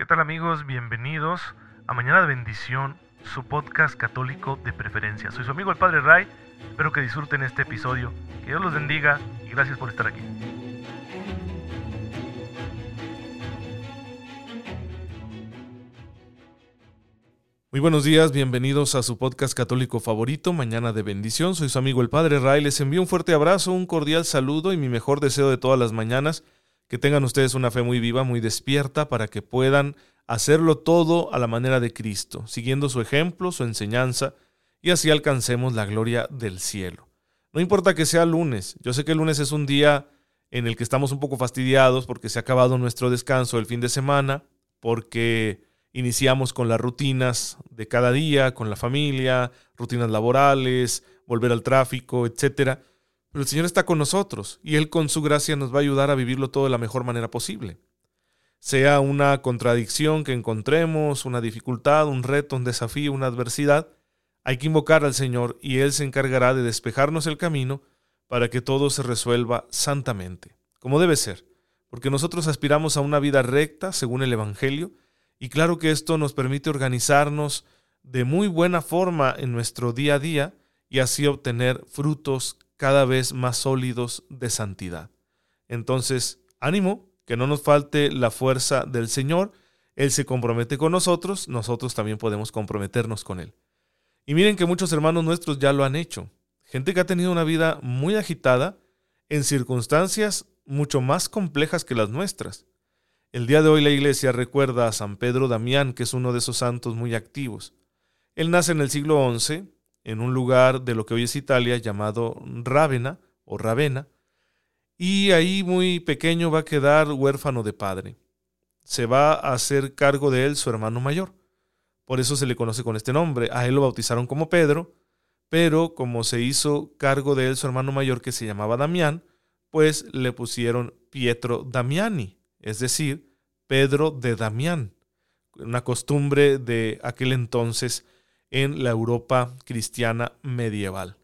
¿Qué tal amigos? Bienvenidos a Mañana de Bendición, su podcast católico de preferencia. Soy su amigo el Padre Ray, espero que disfruten este episodio, que Dios los bendiga y gracias por estar aquí. Muy buenos días, bienvenidos a su podcast católico favorito, Mañana de Bendición. Soy su amigo el Padre Ray, les envío un fuerte abrazo, un cordial saludo y mi mejor deseo de todas las mañanas que tengan ustedes una fe muy viva, muy despierta, para que puedan hacerlo todo a la manera de Cristo, siguiendo su ejemplo, su enseñanza, y así alcancemos la gloria del cielo. No importa que sea lunes, yo sé que el lunes es un día en el que estamos un poco fastidiados porque se ha acabado nuestro descanso del fin de semana, porque iniciamos con las rutinas de cada día, con la familia, rutinas laborales, volver al tráfico, etcétera. Pero el Señor está con nosotros y Él con su gracia nos va a ayudar a vivirlo todo de la mejor manera posible. Sea una contradicción que encontremos, una dificultad, un reto, un desafío, una adversidad, hay que invocar al Señor y Él se encargará de despejarnos el camino para que todo se resuelva santamente, como debe ser, porque nosotros aspiramos a una vida recta según el Evangelio, y claro que esto nos permite organizarnos de muy buena forma en nuestro día a día y así obtener frutos cada vez más sólidos de santidad. Entonces, ánimo, que no nos falte la fuerza del Señor. Él se compromete con nosotros, nosotros también podemos comprometernos con Él. Y miren que muchos hermanos nuestros ya lo han hecho. Gente que ha tenido una vida muy agitada en circunstancias mucho más complejas que las nuestras. El día de hoy la iglesia recuerda a San Pedro Damián, que es uno de esos santos muy activos. Él nace en el siglo XI en un lugar de lo que hoy es Italia llamado Rávena o Ravenna, y ahí muy pequeño va a quedar huérfano de padre. Se va a hacer cargo de él su hermano mayor. Por eso se le conoce con este nombre. A él lo bautizaron como Pedro, pero como se hizo cargo de él su hermano mayor que se llamaba Damián, pues le pusieron Pietro Damiani, es decir, Pedro de Damián, una costumbre de aquel entonces en la Europa cristiana medieval.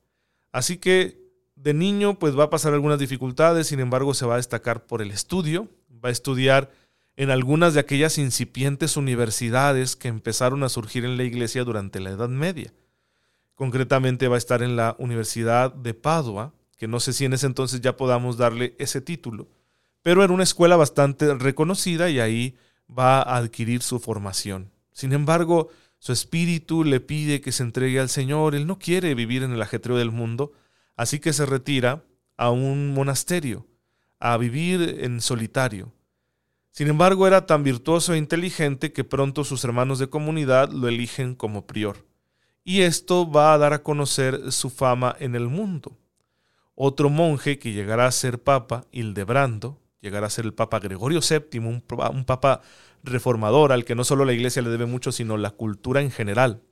Así que de niño pues va a pasar algunas dificultades, sin embargo se va a destacar por el estudio, va a estudiar en algunas de aquellas incipientes universidades que empezaron a surgir en la iglesia durante la Edad Media. Concretamente va a estar en la Universidad de Padua, que no sé si en ese entonces ya podamos darle ese título, pero era una escuela bastante reconocida y ahí va a adquirir su formación. Sin embargo, su espíritu le pide que se entregue al Señor. Él no quiere vivir en el ajetreo del mundo, así que se retira a un monasterio, a vivir en solitario. Sin embargo, era tan virtuoso e inteligente que pronto sus hermanos de comunidad lo eligen como prior. Y esto va a dar a conocer su fama en el mundo. Otro monje que llegará a ser papa, Hildebrando, llegará a ser el papa Gregorio VII, un, un papa reformador al que no solo la iglesia le debe mucho, sino la cultura en general.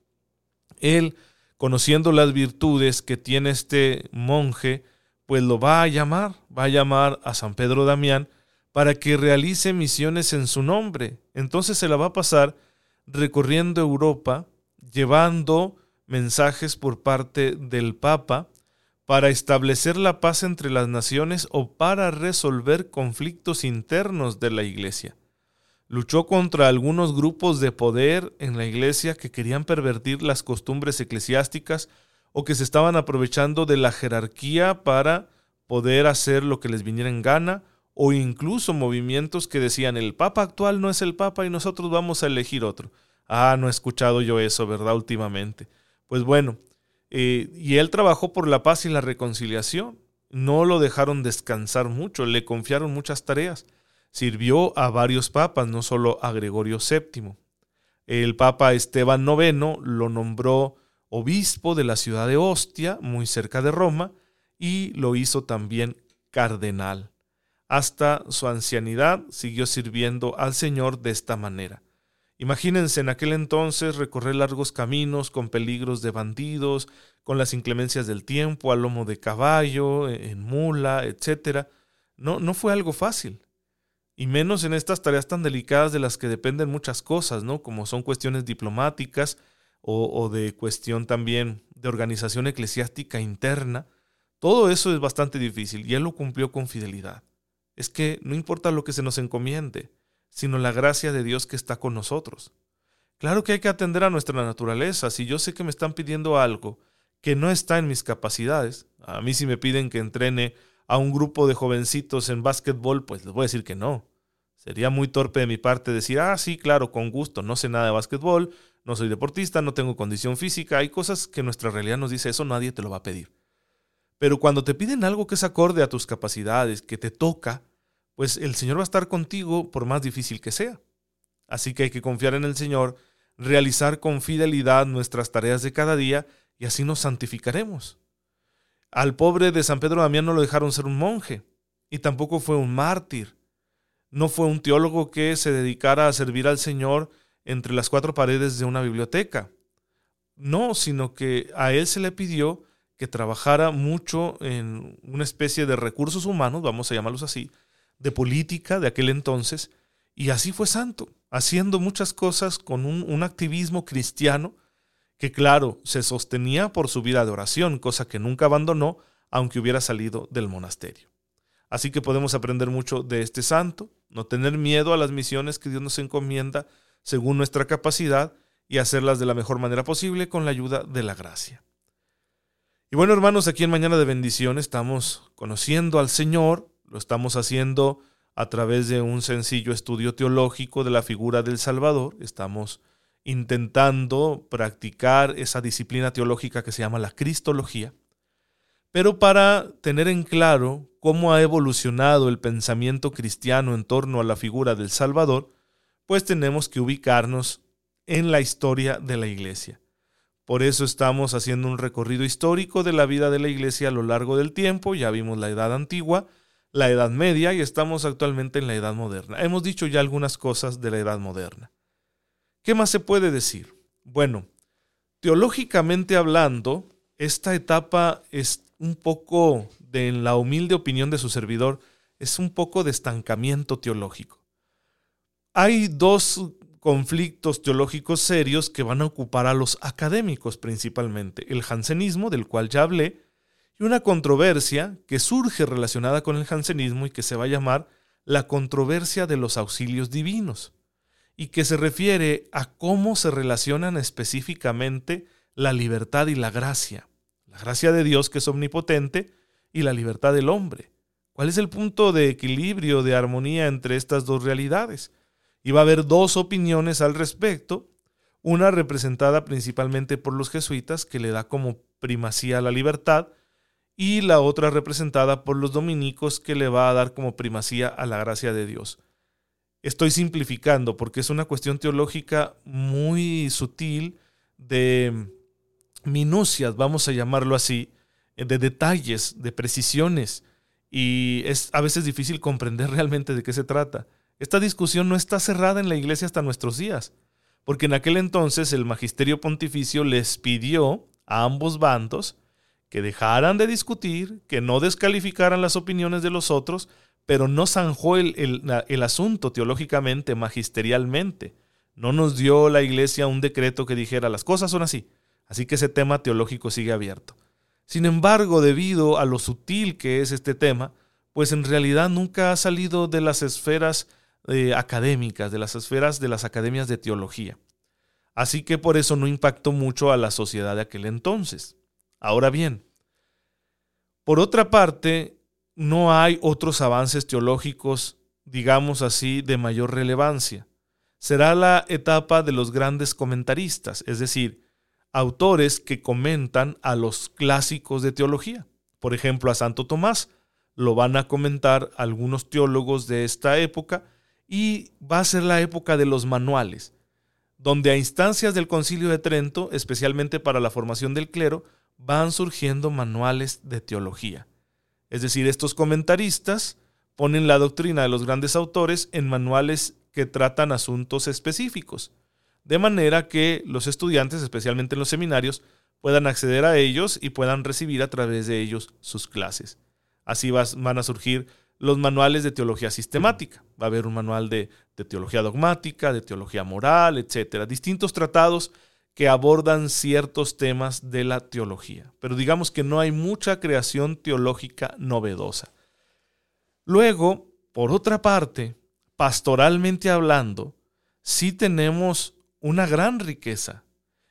Él, conociendo las virtudes que tiene este monje, pues lo va a llamar, va a llamar a San Pedro Damián para que realice misiones en su nombre. Entonces se la va a pasar recorriendo Europa, llevando mensajes por parte del Papa para establecer la paz entre las naciones o para resolver conflictos internos de la Iglesia. Luchó contra algunos grupos de poder en la iglesia que querían pervertir las costumbres eclesiásticas o que se estaban aprovechando de la jerarquía para poder hacer lo que les viniera en gana, o incluso movimientos que decían el Papa actual no es el Papa y nosotros vamos a elegir otro. Ah, no he escuchado yo eso, ¿verdad? Últimamente. Pues bueno, eh, y él trabajó por la paz y la reconciliación. No lo dejaron descansar mucho, le confiaron muchas tareas. Sirvió a varios papas, no solo a Gregorio VII. El papa Esteban IX lo nombró obispo de la ciudad de Ostia, muy cerca de Roma, y lo hizo también cardenal. Hasta su ancianidad siguió sirviendo al Señor de esta manera. Imagínense en aquel entonces recorrer largos caminos con peligros de bandidos, con las inclemencias del tiempo, a lomo de caballo, en mula, etc. No, no fue algo fácil y menos en estas tareas tan delicadas de las que dependen muchas cosas, ¿no? Como son cuestiones diplomáticas o, de cuestión también de organización eclesiástica interna. Todo eso es bastante difícil y él lo cumplió con fidelidad. Es que no importa lo que se nos encomiende, sino la gracia de Dios que está con nosotros. Claro que hay que atender a nuestra naturaleza. Si yo sé que me están pidiendo algo que no está en mis capacidades, a mí si me piden que entrene a un grupo de jovencitos en básquetbol, pues les voy a decir que no. Sería muy torpe de mi parte decir, ah, sí, claro, con gusto, no sé nada de básquetbol, no soy deportista, no tengo condición física, hay cosas que nuestra realidad nos dice, eso nadie te lo va a pedir. Pero cuando te piden algo que es acorde a tus capacidades, que te toca, pues el Señor va a estar contigo por más difícil que sea. Así que hay que confiar en el Señor, realizar con fidelidad nuestras tareas de cada día y así nos santificaremos. Al pobre de San Pedro Damián no lo dejaron ser un monje y tampoco fue un mártir. No fue un teólogo que se dedicara a servir al Señor entre las cuatro paredes de una biblioteca. No, sino que a él se le pidió que trabajara mucho en una especie de recursos humanos, vamos a llamarlos así, de política de aquel entonces, y así fue santo, haciendo muchas cosas con un, activismo cristiano que claro, se sostenía por su vida de oración, cosa que nunca abandonó, aunque hubiera salido del monasterio. Así que podemos aprender mucho de este santo, no tener miedo a las misiones que Dios nos encomienda según nuestra capacidad y hacerlas de la mejor manera posible con la ayuda de la gracia. Y bueno, hermanos, aquí en Mañana de Bendición estamos conociendo al Señor, lo estamos haciendo a través de un sencillo estudio teológico de la figura del Salvador. Estamos intentando practicar esa disciplina teológica que se llama la Cristología. Pero para tener en claro cómo ha evolucionado el pensamiento cristiano en torno a la figura del Salvador, pues tenemos que ubicarnos en la historia de la Iglesia. Por eso estamos haciendo un recorrido histórico de la vida de la Iglesia a lo largo del tiempo. Ya vimos la Edad Antigua, la Edad Media y estamos actualmente en la Edad Moderna. Hemos dicho ya algunas cosas de la Edad Moderna. ¿Qué más se puede decir? Bueno, teológicamente hablando, esta etapa es un poco, de, en la humilde opinión de su servidor, es un poco de estancamiento teológico. Hay dos conflictos teológicos serios que van a ocupar a los académicos principalmente, el jansenismo, del cual ya hablé, y una controversia que surge relacionada con el jansenismo y que se va a llamar la controversia de los auxilios divinos, y que se refiere a cómo se relacionan específicamente la libertad y la gracia, la gracia de Dios que es omnipotente y la libertad del hombre. ¿Cuál es el punto de equilibrio, de armonía entre estas dos realidades? Y va a haber dos opiniones al respecto, una representada principalmente por los jesuitas, que le da como primacía a la libertad, y la otra representada por los dominicos, que le va a dar como primacía a la gracia de Dios. Estoy simplificando porque es una cuestión teológica muy sutil de minucias, vamos a llamarlo así, de detalles, de precisiones, y es a veces difícil comprender realmente de qué se trata. Esta discusión no está cerrada en la iglesia hasta nuestros días, porque en aquel entonces el magisterio pontificio les pidió a ambos bandos que dejaran de discutir, que no descalificaran las opiniones de los otros, pero no zanjó el, el, asunto teológicamente, magisterialmente. No nos dio la iglesia un decreto que dijera las cosas son así, así que ese tema teológico sigue abierto. Sin embargo, debido a lo sutil que es este tema, pues en realidad nunca ha salido de las esferas eh, académicas, de las esferas de las academias de teología. Así que por eso no impactó mucho a la sociedad de aquel entonces. Ahora bien, por otra parte, no hay otros avances teológicos, digamos así, de mayor relevancia. Será la etapa de los grandes comentaristas, es decir, autores que comentan a los clásicos de teología. Por ejemplo, a Santo Tomás lo van a comentar algunos teólogos de esta época y va a ser la época de los manuales, donde a instancias del concilio de Trento, especialmente para la formación del clero, van surgiendo manuales de teología. Es decir, estos comentaristas ponen la doctrina de los grandes autores en manuales que tratan asuntos específicos, de manera que los estudiantes, especialmente en los seminarios, puedan acceder a ellos y puedan recibir a través de ellos sus clases. Así van a surgir los manuales de teología sistemática. Va a haber un manual de, teología dogmática, de teología moral, etcétera. Distintos tratados que abordan ciertos temas de la teología. Pero digamos que no hay mucha creación teológica novedosa. Luego, por otra parte, pastoralmente hablando, sí tenemos una gran riqueza.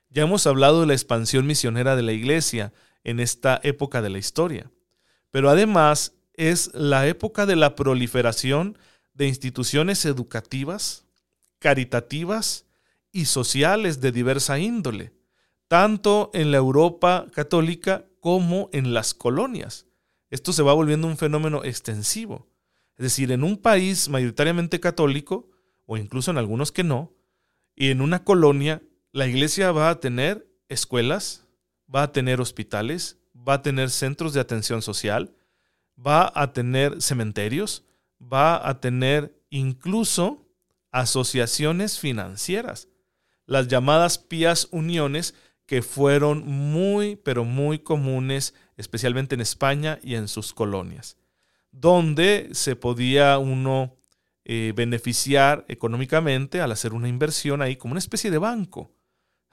Ya hemos hablado de la expansión misionera de la iglesia en esta época de la historia, pero además es la época de la proliferación de instituciones educativas, caritativas y sociales de diversa índole, tanto en la Europa católica como en las colonias. Esto se va volviendo un fenómeno extensivo. Es decir, en un país mayoritariamente católico, o incluso en algunos que no, y en una colonia, la iglesia va a tener escuelas, va a tener hospitales, va a tener centros de atención social, va a tener cementerios, va a tener incluso asociaciones financieras, las llamadas pías uniones que fueron muy, pero muy comunes, especialmente en España y en sus colonias, donde se podía uno eh, beneficiar económicamente al hacer una inversión ahí como una especie de banco.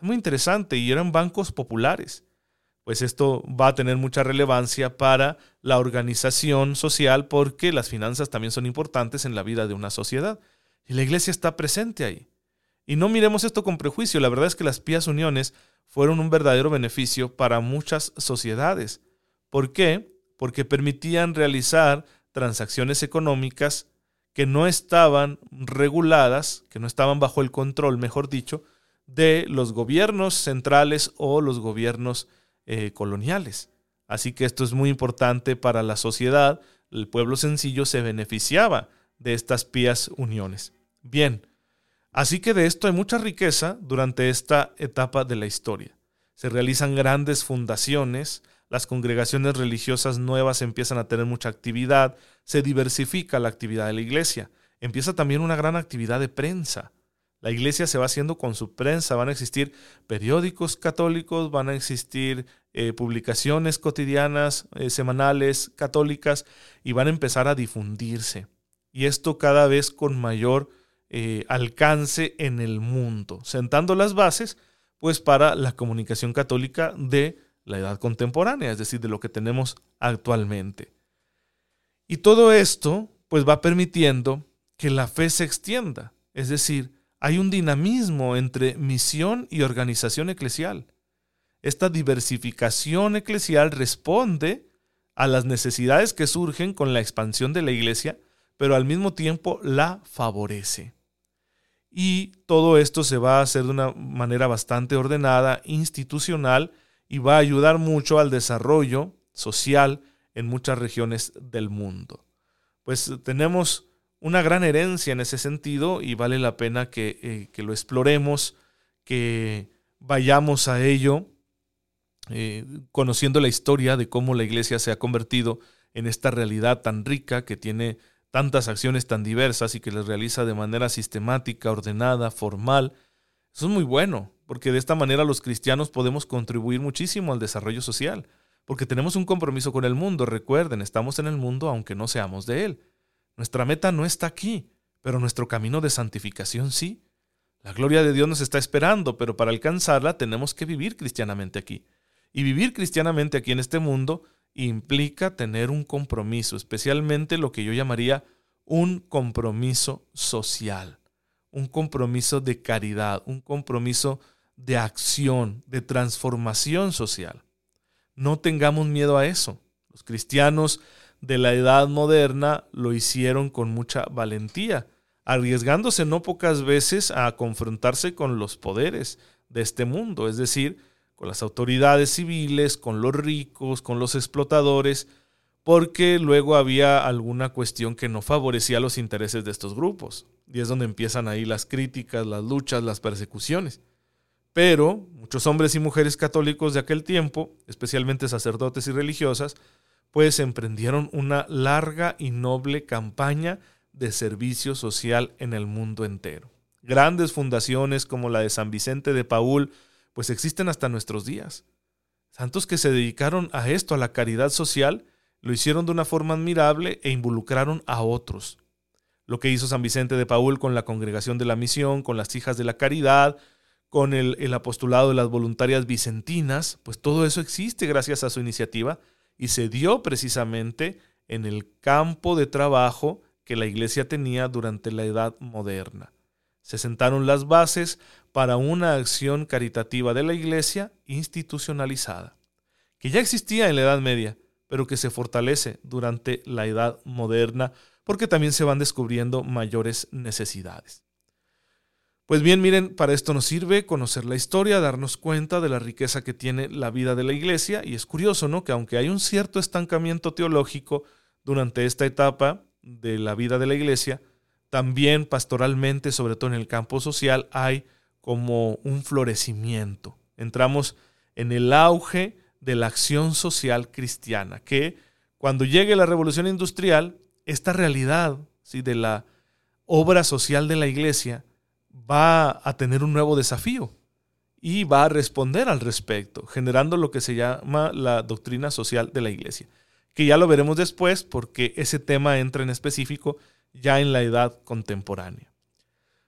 Muy interesante y eran bancos populares pues esto va a tener mucha relevancia para la organización social porque las finanzas también son importantes en la vida de una sociedad. Y la iglesia está presente ahí. Y no miremos esto con prejuicio, la verdad es que las pías uniones fueron un verdadero beneficio para muchas sociedades. ¿Por qué? Porque permitían realizar transacciones económicas que no estaban reguladas, que no estaban bajo el control, mejor dicho, de los gobiernos centrales o los gobiernos eh, coloniales. Así que esto es muy importante para la sociedad. El pueblo sencillo se beneficiaba de estas pías uniones. Bien, así que de esto hay mucha riqueza durante esta etapa de la historia. Se realizan grandes fundaciones, las congregaciones religiosas nuevas empiezan a tener mucha actividad, se diversifica la actividad de la iglesia, empieza también una gran actividad de prensa. La iglesia se va haciendo con su prensa, van a existir periódicos católicos, van a existir eh, publicaciones cotidianas, eh, semanales, católicas, y van a empezar a difundirse. Y esto cada vez con mayor eh, alcance en el mundo, sentando las bases pues para la comunicación católica de la edad contemporánea, es decir, de lo que tenemos actualmente. Y todo esto pues va permitiendo que la fe se extienda, es decir, hay un dinamismo entre misión y organización eclesial. Esta diversificación eclesial responde a las necesidades que surgen con la expansión de la iglesia, pero al mismo tiempo la favorece. Y todo esto se va a hacer de una manera bastante ordenada, institucional, y va a ayudar mucho al desarrollo social en muchas regiones del mundo. Pues tenemos una gran herencia en ese sentido y vale la pena que, eh, que lo exploremos, que vayamos a ello, eh, conociendo la historia de cómo la iglesia se ha convertido en esta realidad tan rica que tiene tantas acciones tan diversas y que las realiza de manera sistemática, ordenada, formal. Eso es muy bueno, porque de esta manera los cristianos podemos contribuir muchísimo al desarrollo social, porque tenemos un compromiso con el mundo. Recuerden, estamos en el mundo aunque no seamos de él. Nuestra meta no está aquí, pero nuestro camino de santificación sí. La gloria de Dios nos está esperando, pero para alcanzarla tenemos que vivir cristianamente aquí. Y vivir cristianamente aquí en este mundo implica tener un compromiso, especialmente lo que yo llamaría un compromiso social, un compromiso de caridad, un compromiso de acción, de transformación social. No tengamos miedo a eso. Los cristianos de la edad moderna lo hicieron con mucha valentía, arriesgándose no pocas veces a confrontarse con los poderes de este mundo, es decir, con las autoridades civiles, con los ricos, con los explotadores, porque luego había alguna cuestión que no favorecía los intereses de estos grupos. Y es donde empiezan ahí las críticas, las luchas, las persecuciones. Pero muchos hombres y mujeres católicos de aquel tiempo, especialmente sacerdotes y religiosas, pues emprendieron una larga y noble campaña de servicio social en el mundo entero. Grandes fundaciones como la de San Vicente de Paul, pues existen hasta nuestros días. Santos que se dedicaron a esto, a la caridad social, lo hicieron de una forma admirable e involucraron a otros. Lo que hizo San Vicente de Paul con la Congregación de la Misión, con las Hijas de la Caridad, con el, el apostolado de las voluntarias vicentinas, pues todo eso existe gracias a su iniciativa y se dio precisamente en el campo de trabajo que la iglesia tenía durante la Edad Moderna. Se sentaron las bases para una acción caritativa de la iglesia institucionalizada, que ya existía en la Edad Media, pero que se fortalece durante la Edad Moderna porque también se van descubriendo mayores necesidades. Pues bien, miren, para esto nos sirve conocer la historia, darnos cuenta de la riqueza que tiene la vida de la iglesia, y es curioso, ¿no? Que aunque hay un cierto estancamiento teológico durante esta etapa de la vida de la iglesia, también pastoralmente, sobre todo en el campo social, hay como un florecimiento. Entramos en el auge de la acción social cristiana, que cuando llegue la revolución industrial, esta realidad ¿sí? de la obra social de la iglesia va a tener un nuevo desafío y va a responder al respecto, generando lo que se llama la doctrina social de la iglesia, que ya lo veremos después porque ese tema entra en específico ya en la edad contemporánea.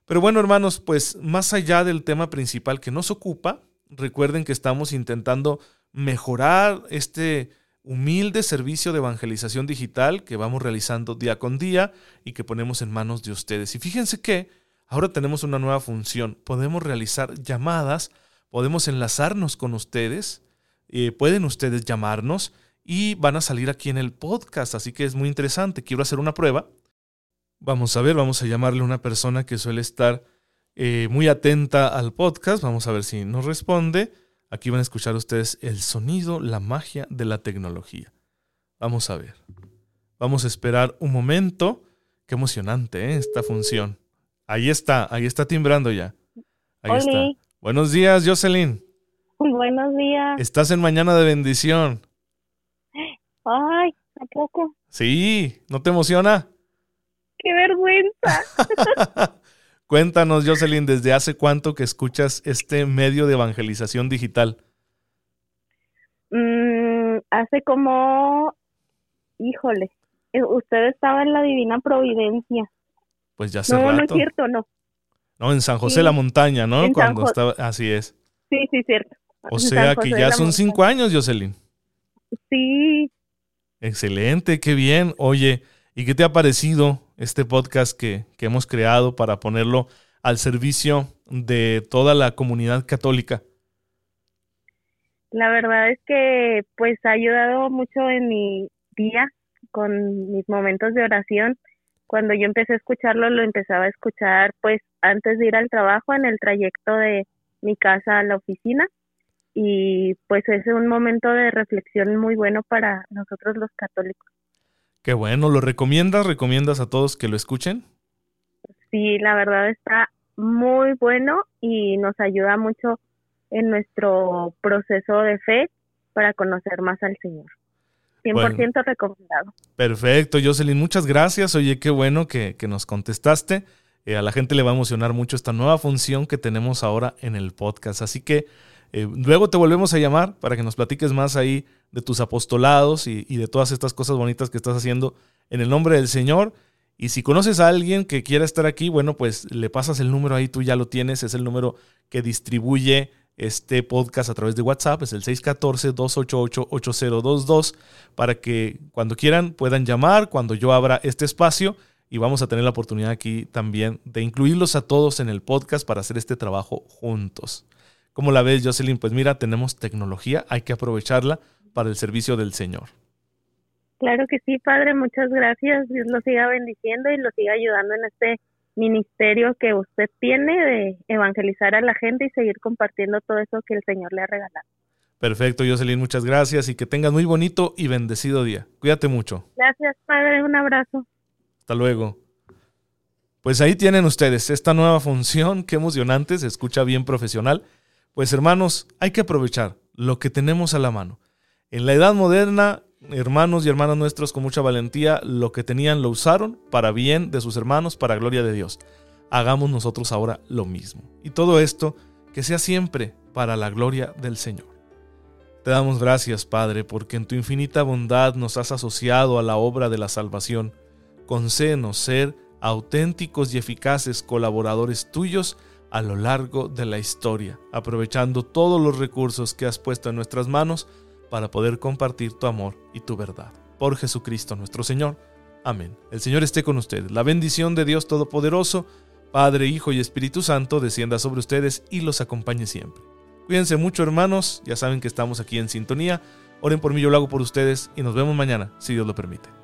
Pero bueno, hermanos, pues más allá del tema principal que nos ocupa, recuerden que estamos intentando mejorar este humilde servicio de evangelización digital que vamos realizando día con día y que ponemos en manos de ustedes. Y fíjense que ahora tenemos una nueva función. Podemos realizar llamadas, podemos enlazarnos con ustedes, eh, pueden ustedes llamarnos y van a salir aquí en el podcast, así que es muy interesante. Quiero hacer una prueba. Vamos a ver, vamos a llamarle a una persona que suele estar eh, muy atenta al podcast. Vamos a ver si nos responde. Aquí van a escuchar ustedes el sonido, la magia de la tecnología. Vamos a ver. Vamos a esperar un momento. Qué emocionante ¿eh? esta función. Ahí está, ahí está timbrando ya. Ahí está. Buenos días, Jocelyn. Buenos días. Estás en Mañana de Bendición. Ay, ¿a poco? Sí, ¿no te emociona? ¡Qué vergüenza! Cuéntanos, Jocelyn, ¿desde hace cuánto que escuchas este medio de evangelización digital? Mm, hace como, híjole, eh, usted estaba en la Divina Providencia. Pues ya hace no, rato. No, es cierto, no. No, en San José la Montaña, ¿no? Cuando estaba, así es. Sí, sí, cierto. O sea que ya son cinco años, Jocelyn. Sí. Excelente, qué bien. Oye, ¿y qué te ha parecido este podcast que, que hemos creado para ponerlo al servicio de toda la comunidad católica? La verdad es que pues ha ayudado mucho en mi día con mis momentos de oración. Cuando yo empecé a escucharlo, lo empezaba a escuchar pues antes de ir al trabajo en el trayecto de mi casa a la oficina y pues es un momento de reflexión muy bueno para nosotros los católicos. Qué bueno, ¿lo recomiendas? ¿Recomiendas a todos que lo escuchen? Sí, la verdad está muy bueno y nos ayuda mucho en nuestro proceso de fe para conocer más al Señor. 100% recomendado. Perfecto, Jocelyn, muchas gracias. Oye, qué bueno que, que nos contestaste. Eh, a la gente le va a emocionar mucho esta nueva función que tenemos ahora en el podcast. Así que eh, luego te volvemos a llamar para que nos platiques más ahí de tus apostolados y, de todas estas cosas bonitas que estás haciendo en el nombre del Señor. Y si conoces a alguien que quiera estar aquí, bueno, pues le pasas el número ahí, tú ya lo tienes, es el número que distribuye este podcast a través de WhatsApp, es el 614-288-8022, para que cuando quieran puedan llamar, cuando yo abra este espacio y vamos a tener la oportunidad aquí también de incluirlos a todos en el podcast para hacer este trabajo juntos. ¿Cómo la ves, Jocelyn? Pues mira, tenemos tecnología, hay que aprovecharla para el servicio del Señor. Claro que sí, Padre, muchas gracias. Dios lo siga bendiciendo y lo siga ayudando en este ministerio que usted tiene de evangelizar a la gente y seguir compartiendo todo eso que el Señor le ha regalado. Perfecto, Jocelyn, muchas gracias y que tengas muy bonito y bendecido día. Cuídate mucho. Gracias, Padre, un abrazo. Hasta luego. Pues ahí tienen ustedes esta nueva función, qué emocionante, se escucha bien profesional. Pues hermanos, hay que aprovechar lo que tenemos a la mano. En la edad moderna, hermanos y hermanas nuestros con mucha valentía, lo que tenían lo usaron para bien de sus hermanos, para gloria de Dios. Hagamos nosotros ahora lo mismo. Y todo esto que sea siempre para la gloria del Señor. Te damos gracias, Padre, porque en tu infinita bondad nos has asociado a la obra de la salvación. Concédenos ser auténticos y eficaces colaboradores tuyos a lo largo de la historia, aprovechando todos los recursos que has puesto en nuestras manos para poder compartir tu amor y tu verdad. Por Jesucristo nuestro Señor. Amén. El Señor esté con ustedes. La bendición de Dios Todopoderoso, Padre, Hijo y Espíritu Santo, descienda sobre ustedes y los acompañe siempre. Cuídense mucho hermanos, ya saben que estamos aquí en sintonía. Oren por mí, yo lo hago por ustedes y nos vemos mañana, si Dios lo permite.